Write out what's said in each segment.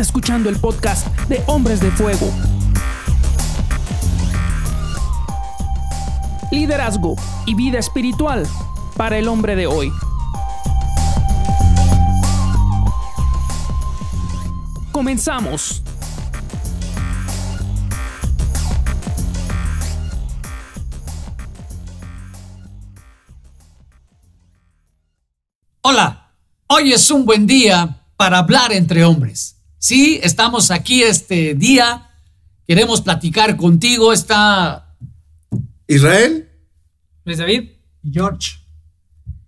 Escuchando el podcast de Hombres de Fuego. Liderazgo y vida espiritual para el hombre de hoy. Comenzamos. Hola, hoy es un buen día para hablar entre hombres. Sí, estamos aquí este día, queremos platicar contigo. Está Israel, Luis David. George.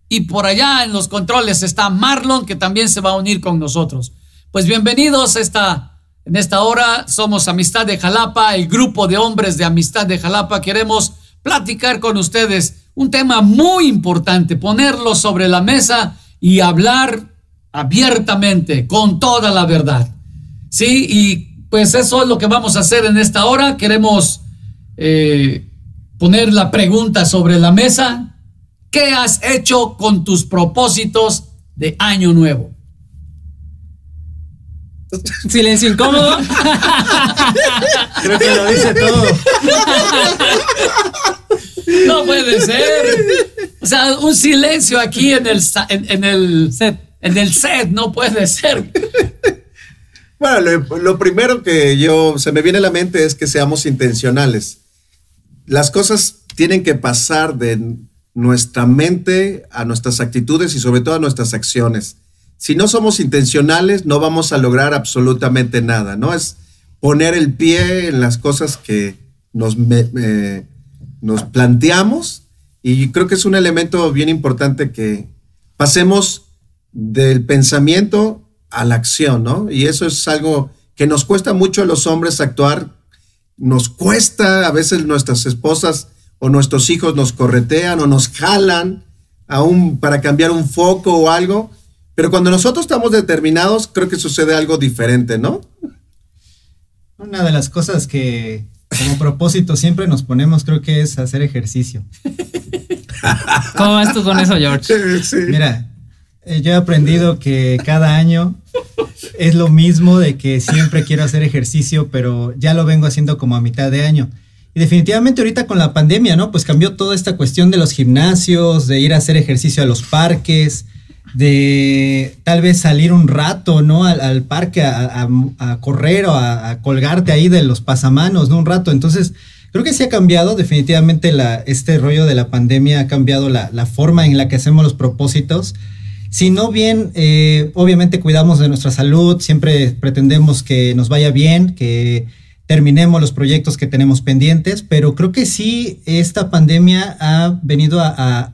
y por allá en los controles está Marlon, que también se va a unir con nosotros. Pues bienvenidos a esta, en esta hora. Somos Amistad de Jalapa, el grupo de hombres de Amistad de Jalapa. Queremos platicar con ustedes un tema muy importante, ponerlo sobre la mesa y hablar abiertamente, con toda la verdad. Sí, y pues eso es lo que vamos a hacer en esta hora. Queremos eh, poner la pregunta sobre la mesa. ¿Qué has hecho con tus propósitos de año nuevo? Silencio incómodo. Creo que lo dice todo. No puede ser. O sea, un silencio aquí en el, en, en el Set. En el set, no puede ser. Bueno, lo, lo primero que yo se me viene a la mente es que seamos intencionales. Las cosas tienen que pasar de nuestra mente a nuestras actitudes y sobre todo a nuestras acciones. Si no somos intencionales, no vamos a lograr absolutamente nada, ¿no? Es poner el pie en las cosas que nos, nos planteamos y creo que es un elemento bien importante que pasemos del pensamiento a la acción, ¿no? Y eso es algo que nos cuesta mucho a los hombres actuar, nos cuesta, a veces nuestras esposas o nuestros hijos nos corretean o nos jalan aún para cambiar un foco o algo, pero cuando nosotros estamos determinados, creo que sucede algo diferente, ¿no? Una de las cosas que como propósito siempre nos ponemos creo que es hacer ejercicio. ¿Cómo vas tú con eso, George? Sí. Mira, yo he aprendido que cada año es lo mismo de que siempre quiero hacer ejercicio, pero ya lo vengo haciendo como a mitad de año. Y definitivamente ahorita con la pandemia, ¿no? Pues cambió toda esta cuestión de los gimnasios, de ir a hacer ejercicio a los parques, de tal vez salir un rato, ¿no? Al, al parque a, a- a correr o a, a colgarte ahí de los pasamanos, ¿no? Un rato. Entonces, creo que sí ha cambiado definitivamente la, este rollo de la pandemia, ha cambiado la, la forma en la que hacemos los propósitos. Si no bien, eh, obviamente cuidamos de nuestra salud, siempre pretendemos que nos vaya bien, que terminemos los proyectos que tenemos pendientes, pero creo que sí, esta pandemia ha venido a, a,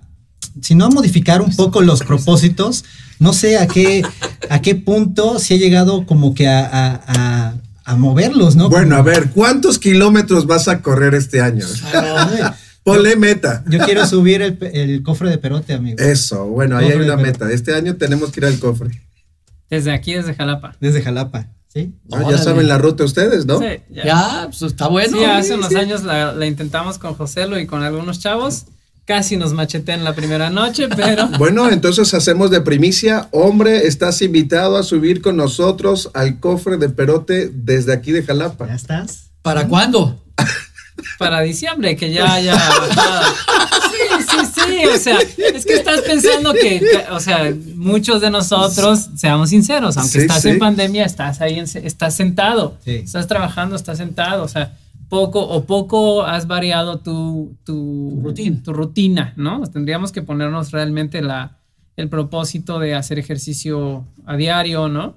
si no a modificar un poco los propósitos, no sé a qué, a qué punto se ha llegado como que a, a- a- a moverlos, ¿no? Bueno, a ver, ¿cuántos kilómetros vas a correr este año? Ponle meta. Yo quiero subir el, el cofre de perote, amigo. Eso, bueno, ahí hay una meta. Este año tenemos que ir al cofre. Desde aquí, desde Jalapa. Desde Jalapa, ¿sí? ¿no? Ya saben la ruta ustedes, ¿no? Sí, ya. Ya, pues está bueno. Sí, hace unos años la, la intentamos con Joselo y con algunos chavos. Casi nos machetean la primera noche, pero Bueno, entonces hacemos de primicia. Hombre, estás invitado a subir con nosotros al cofre de Perote desde aquí de ¿Ya Jalapa. estás? ¿Para cuándo? para diciembre, que ya, ya. Sí, sí, sí. O sea, es que estás pensando que, que, o sea, muchos de nosotros, seamos sinceros, aunque Sí, estás sí. en pandemia, estás ahí, en- estás sentado, Sí. estás trabajando, estás sentado, o sea, poco o poco has variado tu, tu, Rutina. tu rutina, ¿no? Tendríamos que ponernos realmente la, el propósito de hacer ejercicio a diario, ¿no?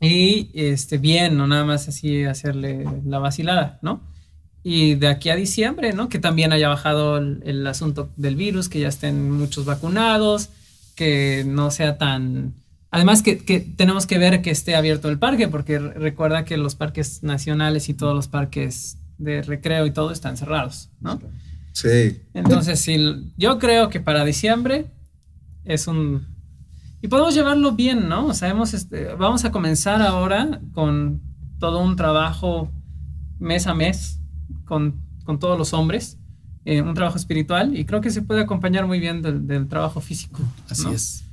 Y este, bien, no nada más así hacerle la vacilada, ¿no? Y de aquí a diciembre, ¿no? Que también haya bajado el, el asunto del virus, que ya estén muchos vacunados, que no sea tan... Además que, que tenemos que ver que esté abierto el parque, porque re- recuerda que los parques nacionales y todos los parques de recreo y todo están cerrados, ¿no? Sí. Entonces, sí, yo creo que para diciembre es un... Y podemos llevarlo bien, ¿no? O sea, hemos, este, vamos a comenzar ahora con todo un trabajo mes a mes con, con todos los hombres, eh, un trabajo espiritual, y creo que se puede acompañar muy bien del, del trabajo físico. Así ¿no? es.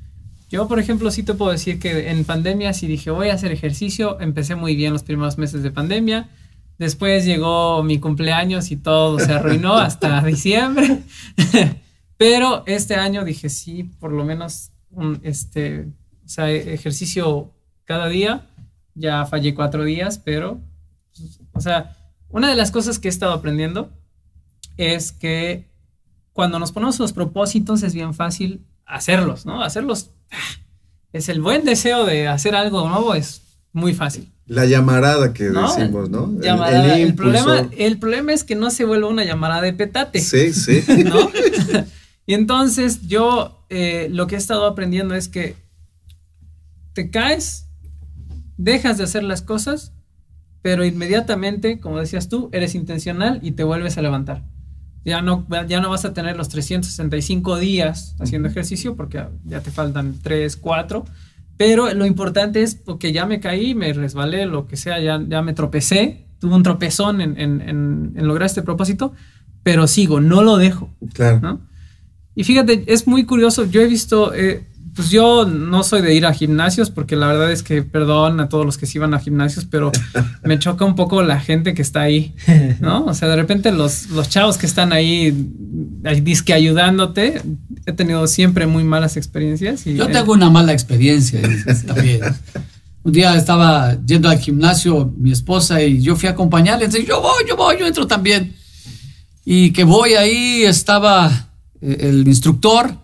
Yo, por ejemplo, sí te puedo decir que en pandemia sí dije, voy a hacer ejercicio, empecé muy bien los primeros meses de pandemia, después llegó mi cumpleaños y todo se arruinó hasta diciembre, pero este año dije, sí, por lo menos un, este, o sea, ejercicio cada día, ya fallé cuatro días, pero, o sea, una de las cosas que he estado aprendiendo es que cuando nos ponemos los propósitos es bien fácil hacerlos, ¿no? Hacerlos ah, es el buen deseo de hacer algo nuevo, es muy fácil. La llamarada que decimos, ¿no? El, problema, el problema es que no se vuelve una llamada de petate. Sí, sí. ¿no? y entonces yo eh, lo que he estado aprendiendo es que te caes, dejas de hacer las cosas, pero inmediatamente, como decías tú, eres intencional y te vuelves a levantar. Ya no, ya no vas a tener los 365 días haciendo ejercicio porque ya te faltan 3, 4. Pero lo importante es porque ya me caí, me resbalé, lo que sea, ya, ya me tropecé, tuve un tropezón en, en, en, lograr este propósito, pero sigo, no lo dejo. Claro. Y fíjate, es muy curioso, yo he visto, eh, pues yo no soy de ir a gimnasios porque la verdad es que, perdón a todos los que sí van a gimnasios, pero me choca un poco la gente que está ahí, ¿no? O sea, de repente los, los chavos que están ahí, disque ayudándote, he tenido siempre muy malas experiencias. Y, yo tengo una mala experiencia también. Un día estaba yendo al gimnasio mi esposa y yo fui a acompañarle, entonces yo voy, yo voy, yo entro también. Y que voy ahí, estaba eh, el instructor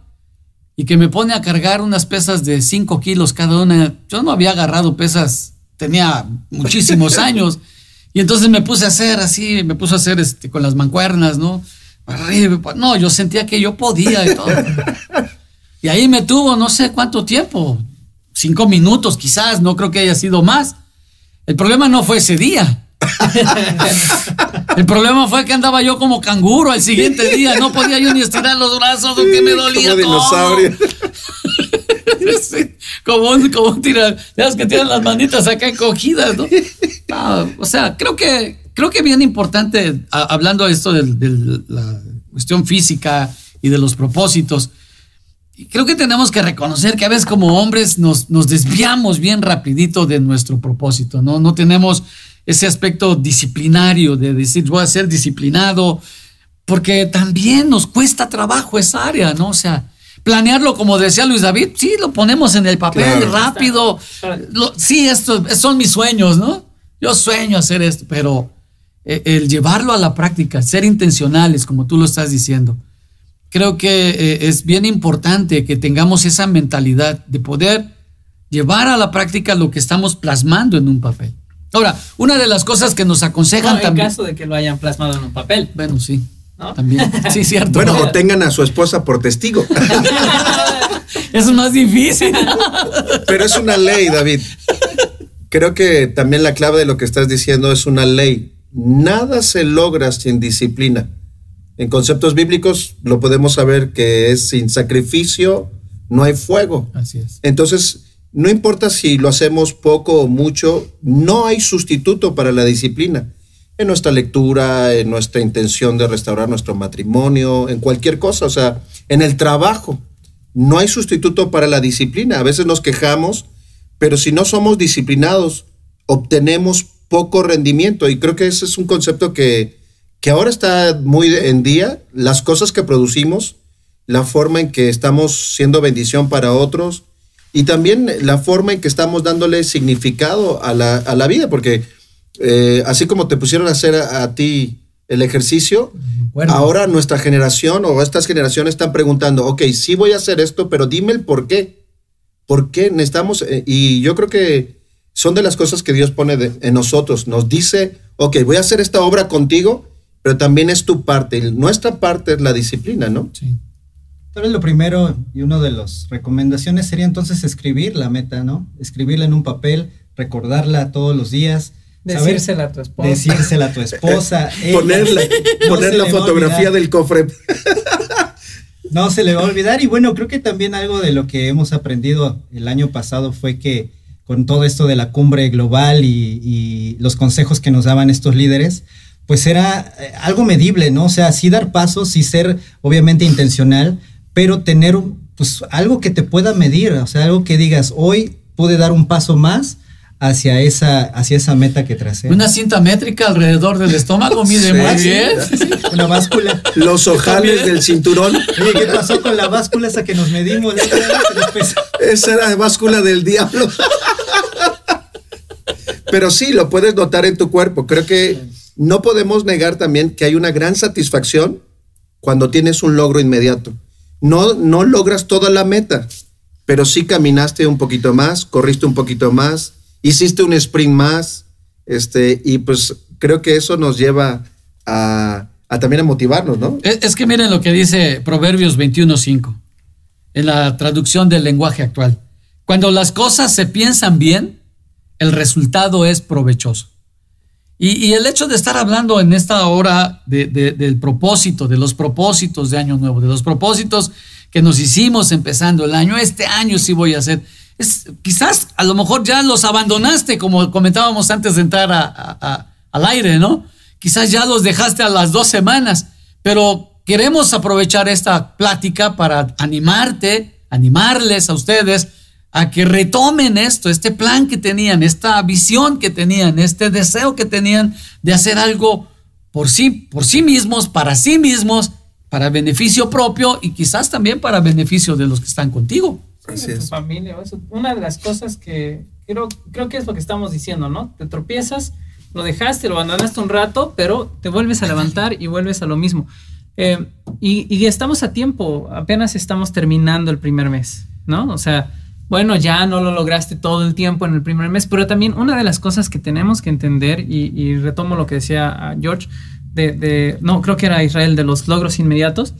y que me pone a cargar unas pesas de 5 kilos cada una. Yo no había agarrado pesas, tenía muchísimos años. Y entonces me puse a hacer así, me puse a hacer este, con las mancuernas, ¿no? No, yo sentía que yo podía y todo. Y ahí me tuvo no sé cuánto tiempo, cinco minutos quizás, no creo que haya sido más. El problema no fue ese día. El problema fue que andaba yo como canguro al siguiente día. No podía yo ni estirar los brazos porque me dolía como dinosaurio. como un, como un tirar, ya que tienen las manitas acá encogidas, ¿no? o sea, creo que, creo que bien importante, hablando de esto de, de, la cuestión física y de los propósitos, creo que tenemos que reconocer que a veces como hombres nos, nos desviamos bien rapidito de nuestro propósito, ¿no? No tenemos ese aspecto disciplinario de decir, voy a ser disciplinado, porque también nos cuesta trabajo esa área, ¿no? O sea, planearlo, como decía Luis David, sí, lo ponemos en el papel rápido. sí, esto, son mis sueños, ¿no? Yo sueño hacer esto, pero eh, el llevarlo a la práctica, ser intencionales, como tú lo estás diciendo, creo que eh, es bien importante que tengamos esa mentalidad de poder llevar a la práctica lo que estamos plasmando en un papel. Ahora, una de las cosas que nos aconsejan también. En caso de que lo hayan plasmado en un papel. Bueno, sí. También. Sí, cierto. Bueno, o tengan a su esposa por testigo. es más difícil. Pero es una ley, David. Creo que también la clave de lo que estás diciendo es una ley. Nada se logra sin disciplina. En conceptos bíblicos lo podemos saber que es sin sacrificio no hay fuego. Así es. Entonces, no importa si lo hacemos poco o mucho, no hay sustituto para la disciplina. En nuestra lectura, en nuestra intención de restaurar nuestro matrimonio, en cualquier cosa, o sea, en el trabajo, no hay sustituto para la disciplina. A veces nos quejamos, pero si no somos disciplinados, obtenemos poco rendimiento. Y creo que ese es un concepto que, que ahora está muy en día. Las cosas que producimos, la forma en que estamos siendo bendición para otros, y también la forma en que estamos dándole significado a la, vida, porque eh, así como te pusieron a hacer a, ti el ejercicio, ahora nuestra generación o estas generaciones están preguntando, ok, sí voy a hacer esto, pero dime el por qué. ¿Por qué necesitamos? Eh, y yo creo que son de las cosas que Dios pone en nosotros. Nos dice, ok, voy a hacer esta obra contigo, pero también es tu parte. nuestra parte es la disciplina, ¿no? Sí. Tal lo primero y una de las recomendaciones sería entonces escribir la meta, ¿no? Escribirla en un papel, recordarla todos los días. Decírsela a tu esposa. Decírsela a tu esposa. poner la fotografía del cofre. no se le va a olvidar. Y bueno, creo que también algo de lo que hemos aprendido el año pasado fue que con todo esto de la cumbre global y, y los consejos que nos daban estos líderes, pues era eh, algo medible, ¿no? O sea, sí dar pasos, sí ser obviamente intencional, pero tener pues algo que te pueda medir, o sea, algo que digas, hoy pude dar un paso más hacia esa, hacia esa meta que tracé. Una cinta métrica alrededor del estómago mide Sí, muy sí. bien. Una báscula. Los ojales del cinturón. Oye, ¿qué pasó con la báscula esa que nos medimos? Esa era báscula del diablo. Pero sí, lo puedes notar en tu cuerpo. Creo que no podemos negar también que hay una gran satisfacción cuando tienes un logro inmediato. No, no logras toda la meta, pero sí caminaste un poquito más, corriste un poquito más, hiciste un sprint más, este, y pues creo que eso nos lleva a, también a motivarnos, ¿no? Es, es que miren lo que dice Proverbios 21.5 en la traducción del lenguaje actual. Cuando las cosas se piensan bien, el resultado es provechoso. Y, el hecho de estar hablando en esta hora de- de- del propósito, de los propósitos de Año Nuevo, de los propósitos que nos hicimos empezando el año, este año sí voy a hacer. Es, quizás a lo mejor ya los abandonaste, como comentábamos antes de entrar a- a- al aire, ¿no? Quizás ya los dejaste a las dos semanas, pero queremos aprovechar esta plática para animarte, animarles a ustedes a que retomen esto, este plan que tenían, esta visión que tenían, este deseo que tenían de hacer algo por sí, por sí mismos, para sí mismos, para beneficio propio y quizás también para beneficio de los que están contigo. Así de tu es. familia. Eso, una de las cosas que creo, creo que es lo que estamos diciendo, ¿no? Te tropiezas, lo dejaste, lo abandonaste un rato, pero te vuelves a levantar y vuelves a lo mismo. Eh, y, y estamos a tiempo, apenas estamos terminando el primer mes, ¿no? O sea, bueno, ya no lo lograste todo el tiempo en el primer mes, pero también una de las cosas que tenemos que entender, y, y retomo lo que decía ah, George, de, de- no, creo que era Israel, de los logros inmediatos,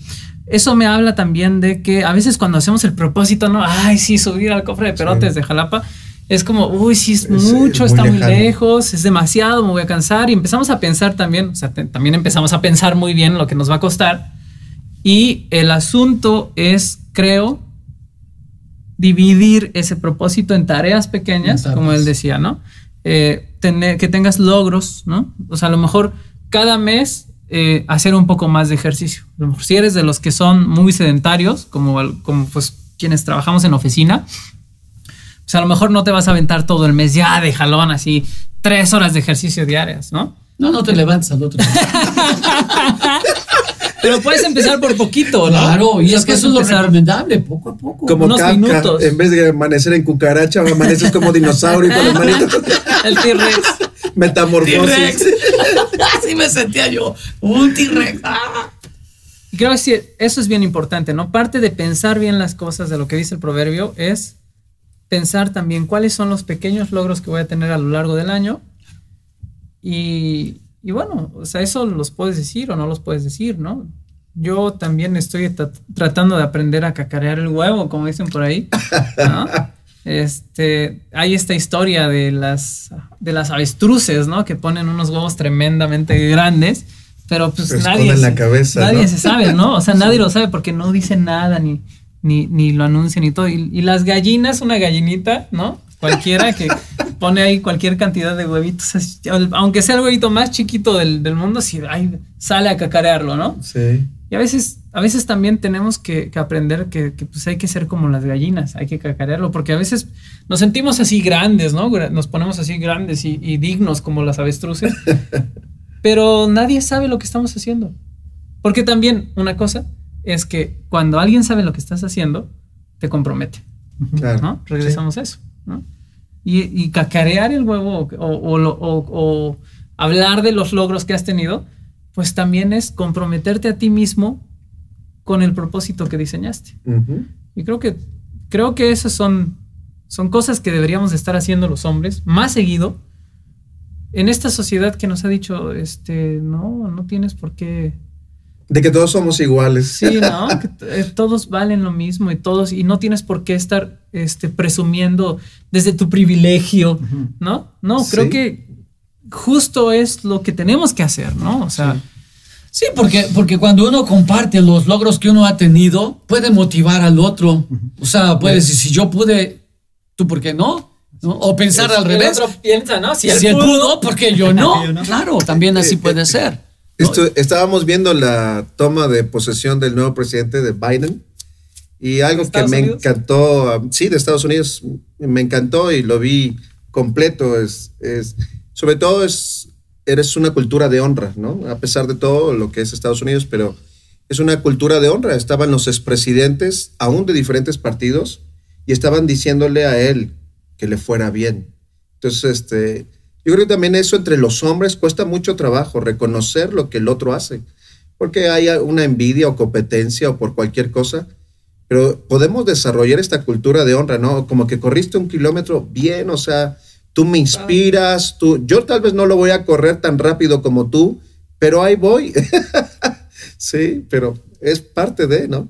eso me habla también de que a veces cuando hacemos el propósito, ¿no? Ay, sí, subir al cofre de perotes de Jalapa, es como, uy, sí, es Es, mucho, muy está muy lejos, es demasiado, me voy a cansar. Y empezamos a pensar también, o sea, te- también empezamos a pensar muy bien lo que nos va a costar. Y el asunto es, creo, dividir ese propósito en tareas pequeñas, En como él decía, ¿no? Eh, tener, que tengas logros, ¿no? O sea, a lo mejor cada mes eh, hacer un poco más de ejercicio. A lo mejor si eres de los que son muy sedentarios, como, como pues quienes trabajamos en oficina, pues a lo mejor no te vas a aventar todo el mes ya de jalón, así tres horas de ejercicio diarias, ¿no? No, no te levantes al otro. Pero puedes empezar por poquito, ¿no? Claro, y es que eso es lo recomendable, poco a poco. Como unos Kafka, minutos. en vez de amanecer en cucaracha, amaneces como dinosaurio con las manitas. El T-Rex. Metamorfosis. T-Rex. Así me sentía yo. Un T-Rex. Ah. Y creo que eso es bien importante, ¿no? Parte de pensar bien las cosas de lo que dice el proverbio es pensar también cuáles son los pequeños logros que voy a tener a lo largo del año. Y, y bueno, o sea, eso los puedes decir o no los puedes decir, ¿no? Yo también estoy tra- tratando de aprender a cacarear el huevo, como dicen por ahí. ¿no? Este, hay esta historia de las, de las avestruces, ¿no? Que ponen unos huevos tremendamente grandes, pero pues Pero nadie, esconden la se- cabeza, nadie ¿no? se sabe, ¿no? O sea, nadie lo sabe porque no dicen nada ni, ni, ni lo anuncian y todo. Y, y las gallinas, una gallinita, ¿no? Cualquiera que pone ahí cualquier cantidad de huevitos, aunque sea el huevito más chiquito del, del mundo, si ahí sale a cacarearlo, ¿no? Sí. Y a veces, a veces también tenemos que, que aprender que, que, pues hay que ser como las gallinas, hay que cacarearlo, porque a veces nos sentimos así grandes, ¿no? Nos ponemos así grandes y, y dignos como las avestruces, pero nadie sabe lo que estamos haciendo. Porque también una cosa es que cuando alguien sabe lo que estás haciendo, te compromete, Claro. ¿no? Regresamos a eso, ¿no? Y, y cacarear el huevo o, o lo- o- o hablar de los logros que has tenido, pues también es comprometerte a ti mismo con el propósito que diseñaste. Y creo que, creo que esas son, son cosas que deberíamos de estar haciendo los hombres más seguido en esta sociedad que nos ha dicho, este, no, no tienes por qué De que todos somos iguales. Sí, ¿no? Que eh, todos valen lo mismo y todos, y no tienes por qué estar este, presumiendo desde tu privilegio, ¿no? No, creo Sí. que justo es lo que tenemos que hacer, ¿no? O sea, Sí, porque, porque cuando uno comparte los logros que uno ha tenido, puede motivar al otro. O sea, puede decir, si yo pude, ¿tú por qué no? ¿No? O pensar al el revés. otro piensa, ¿no? Si, Si, él pudo, ¿por qué yo no? Yo no. Claro, también así puede ser. Esto- estábamos viendo la toma de posesión del nuevo presidente de Biden Y algo que me encantó, sí, de Estados Unidos, me encantó y lo vi completo, es, es sobre todo es, eres una cultura de honra, ¿no? A pesar de todo lo que es Estados Unidos, pero es una cultura de honra. Estaban los expresidentes, aún de diferentes partidos, y estaban diciéndole a él que le fuera bien. Entonces, este, yo creo que también eso entre los hombres cuesta mucho trabajo, reconocer lo que el otro hace, porque hay una envidia o competencia o por cualquier cosa, pero podemos desarrollar esta cultura de honra, ¿no? Como que corriste un kilómetro bien, o sea, tú me inspiras, tú, yo tal vez no lo voy a correr tan rápido como tú, pero ahí voy. sí, pero es parte de, ¿no?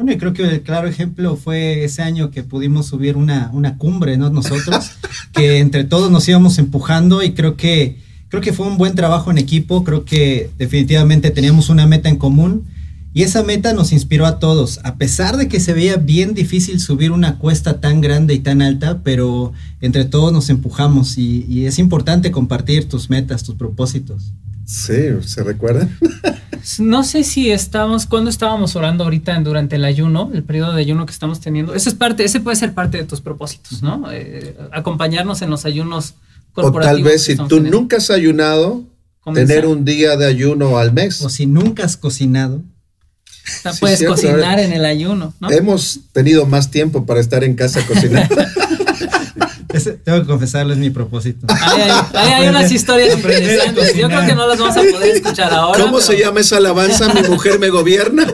Bueno, y creo que el claro ejemplo fue ese año que pudimos subir una, una cumbre, ¿no? Nosotros, que entre todos nos íbamos empujando y creo que, creo que fue un buen trabajo en equipo, creo que definitivamente teníamos una meta en común y esa meta nos inspiró a todos, a pesar de que se veía bien difícil subir una cuesta tan grande y tan alta, pero entre todos nos empujamos y, y es importante compartir tus metas, tus propósitos. Sí, ¿se recuerdan? no sé si estamos, cuando estábamos orando ahorita durante el ayuno, el periodo de ayuno que estamos teniendo. Eso es parte, ese puede ser parte de tus propósitos, ¿no? Eh, acompañarnos en los ayunos corporativos. O tal vez si tú nunca has ayunado, tener un día de ayuno al mes. O si nunca has cocinado. puedes cocinar en el ayuno, ¿no? Hemos tenido más tiempo para estar en casa cocinando. tengo que confesarles mi propósito. hay unas historias interesantes. Yo creo que no las vamos a poder escuchar ahora. ¿Cómo se llama esa alabanza? Mi mujer me gobierna.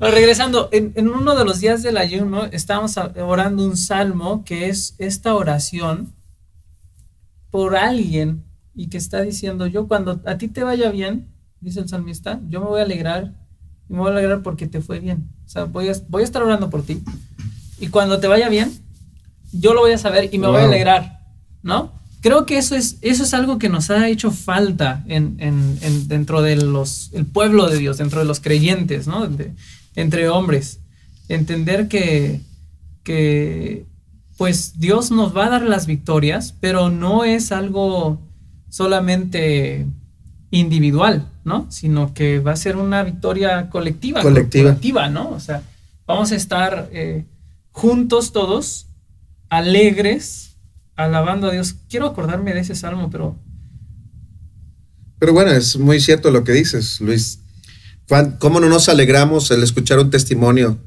regresando, en, en, uno de los días del ayuno estábamos orando un salmo que es esta oración por alguien y que está diciendo, yo cuando a ti te vaya bien, dice el salmista, yo me voy a alegrar y me voy a alegrar porque te fue bien. O sea, voy a, voy a estar orando por ti y cuando te vaya bien, yo lo voy a saber y me voy a alegrar, ¿no? Creo que eso es, eso es algo que nos ha hecho falta en, dentro del el pueblo de Dios, dentro de los creyentes, ¿no? entre hombres. Entender que, que, pues Dios nos va a dar las victorias, pero no es algo solamente individual, ¿no? Sino que va a ser una victoria colectiva, colectiva, ¿no? O sea, vamos a estar eh, juntos todos, alegres, alabando a Dios. Quiero acordarme de ese salmo, pero... Pero bueno, es muy cierto lo que dices, Luis. ¿Cómo no nos alegramos al escuchar un testimonio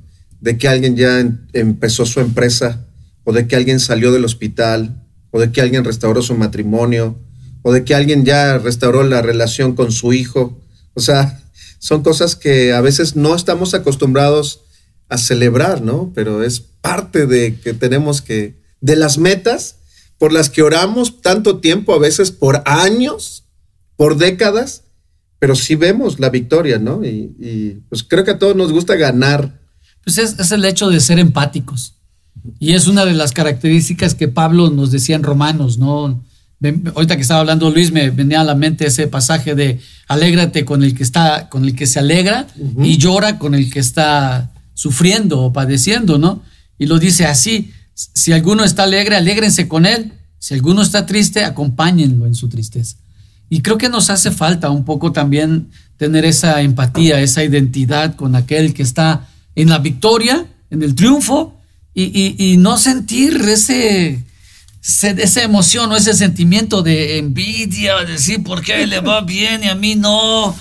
de que alguien ya em, empezó su empresa, o de que alguien salió del hospital, o de que alguien restauró su matrimonio, o de que alguien ya restauró la relación con su hijo? O sea, son cosas que a veces no estamos acostumbrados a celebrar, ¿no? Pero es parte de que tenemos que, de las metas por las que oramos tanto tiempo, a veces por años, por décadas, pero sí vemos la victoria, ¿no? Y, pues creo que a todos nos gusta ganar. Pues es, es, el hecho de ser empáticos. Y es una de las características que Pablo nos decía en Romanos, ¿no? Ahorita que estaba hablando Luis, me venía a la mente ese pasaje de alégrate con el que está, con el que se alegra y llora con el que está sufriendo o padeciendo, ¿no? Y lo dice así, si alguno está alegre, alégrense con él, si alguno está triste, acompáñenlo en su tristeza. Y creo que nos hace falta un poco también tener esa empatía, esa identidad con aquel que está en la victoria, en el triunfo, y, no sentir ese, esa emoción o ese sentimiento de envidia, decir, ¿por qué le va bien y a mí no?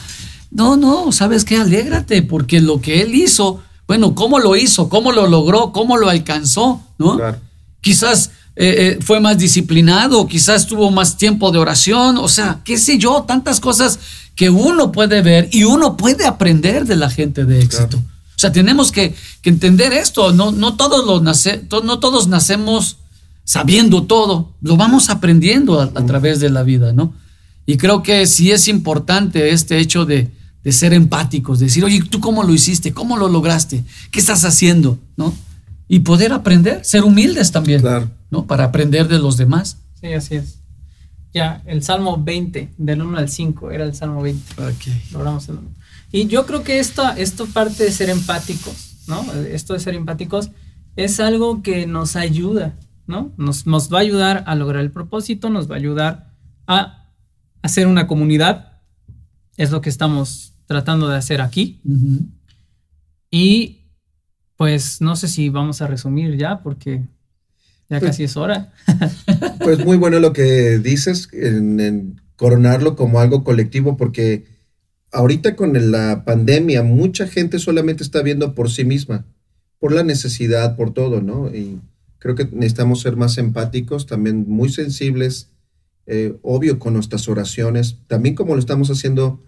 No, no, ¿sabes qué? Alégrate, porque lo que él hizo bueno, ¿cómo lo hizo? ¿Cómo lo logró? ¿Cómo lo alcanzó? ¿No? Quizás eh, eh, fue más disciplinado, quizás tuvo más tiempo de oración, o sea, qué sé yo, tantas cosas que uno puede ver y uno puede aprender de la gente de éxito. O sea, tenemos que, entender esto, no, no, todos los nace, no todos nacemos sabiendo todo, lo vamos aprendiendo a, a través de la vida, ¿no? Y creo que sí es importante este hecho de, de ser empáticos, de decir, oye, ¿tú cómo lo hiciste? ¿Cómo lo lograste? ¿Qué estás haciendo? ¿No? Y poder aprender, ser humildes también, claro. ¿no? Para aprender de los demás. Sí, así es. Ya, el Salmo 20, del 1 al 5, era el Salmo 20. Logramos el Y yo creo que esto, esto parte de ser empáticos, ¿no? Esto de ser empáticos es algo que nos ayuda, ¿no? Nos, nos va a ayudar a lograr el propósito, nos va a ayudar a hacer una comunidad. Es lo que estamos tratando de hacer aquí. Y pues no sé si vamos a resumir ya, porque ya Pues- casi es hora. Pues muy bueno lo que dices, en, en coronarlo como algo colectivo, porque ahorita con la pandemia mucha gente solamente está viendo por sí misma, por la necesidad, por todo, ¿no? Y creo que necesitamos ser más empáticos, también muy sensibles, eh, obvio con nuestras oraciones, también como lo estamos haciendo,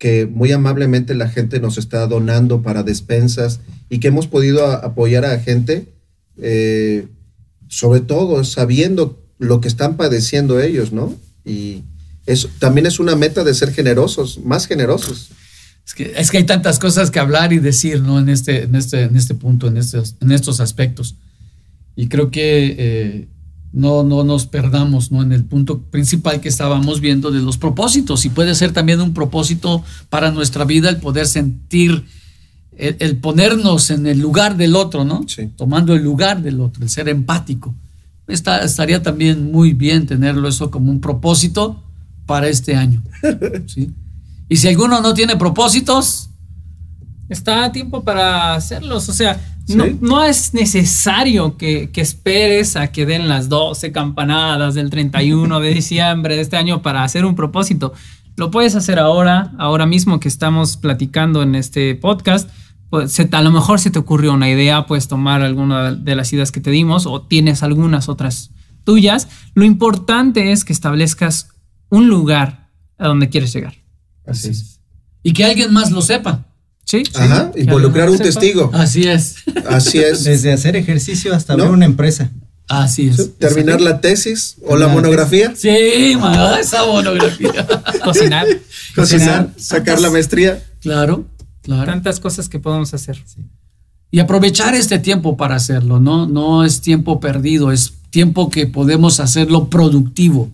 que muy amablemente la gente nos está donando para despensas y que hemos podido apoyar a gente. eh, sobre todo sabiendo lo que están padeciendo ellos, ¿no? Y eso también es una meta de ser generosos, más generosos. Es que, es que hay tantas cosas que hablar y decir, ¿no? En este, en este, en este punto, en estos, en estos aspectos. Y creo que eh, no, no nos perdamos, ¿no? En el punto principal que estábamos viendo de los propósitos. Y puede ser también un propósito para nuestra vida el poder sentir, el, el ponernos en el lugar del otro, ¿no? Sí. Tomando el lugar del otro, el ser empático. Está- estaría también muy bien tenerlo eso como un propósito para este año. ¿sí? Y si alguno no tiene propósitos, Está a tiempo para hacerlos. O sea, Sí. no, no es necesario que, que esperes a que den las 12 campanadas del 31 de diciembre de este año para hacer un propósito. Lo puedes hacer ahora, ahora mismo que estamos platicando en este podcast. Pues, se- a lo mejor se te ocurrió una idea, puedes tomar alguna de las ideas que te dimos o tienes algunas otras tuyas. Lo importante es que establezcas un lugar a donde quieres llegar. Así es. y que alguien más lo sepa. ¿Sí? Ajá, Que involucrar un sepa. testigo. Así es. Así es. Desde hacer ejercicio hasta ¿No? abrir una empresa. Así es. Terminar la tesis o la La monografía, Sí, man, esa monografía. Cocinar. cocinar, sacar la maestría. Claro, claro. Tantas cosas que podemos hacer. Y aprovechar este tiempo para hacerlo, ¿no? No es tiempo perdido, es tiempo que podemos hacerlo productivo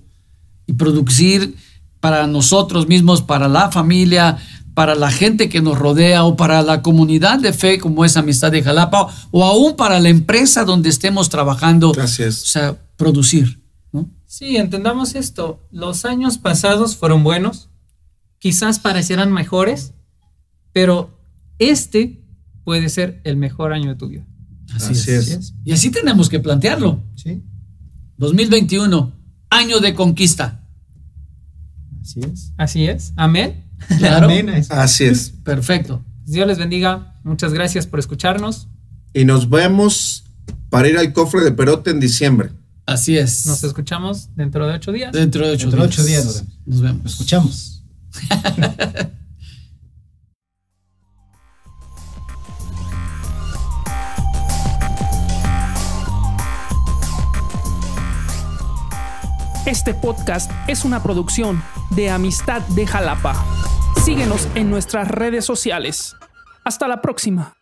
y producir para nosotros mismos, para la familia, para la gente que nos rodea o para la comunidad de fe como es Amistad de Jalapa o aún para la empresa donde estemos trabajando. Así O sea, producir, ¿no? Sí, entendamos esto. Los años pasados fueron buenos, quizás parecieran mejores, pero este puede ser el mejor año de tu vida. Así, Así es. es. Y así tenemos que plantearlo. Sí, 2021, año de conquista. así es. Así es. Amén. Claro. Así es. Perfecto. Dios les bendiga. Muchas gracias por escucharnos. Y nos vemos para ir al cofre de Perote en diciembre. Así es. Nos escuchamos dentro de ocho días. Dentro de ocho Dentro de días. ocho días nos vemos. Nos vemos. Escuchamos. Este podcast es una producción de Amistad de Jalapa. Síguenos en nuestras redes sociales. Hasta la próxima.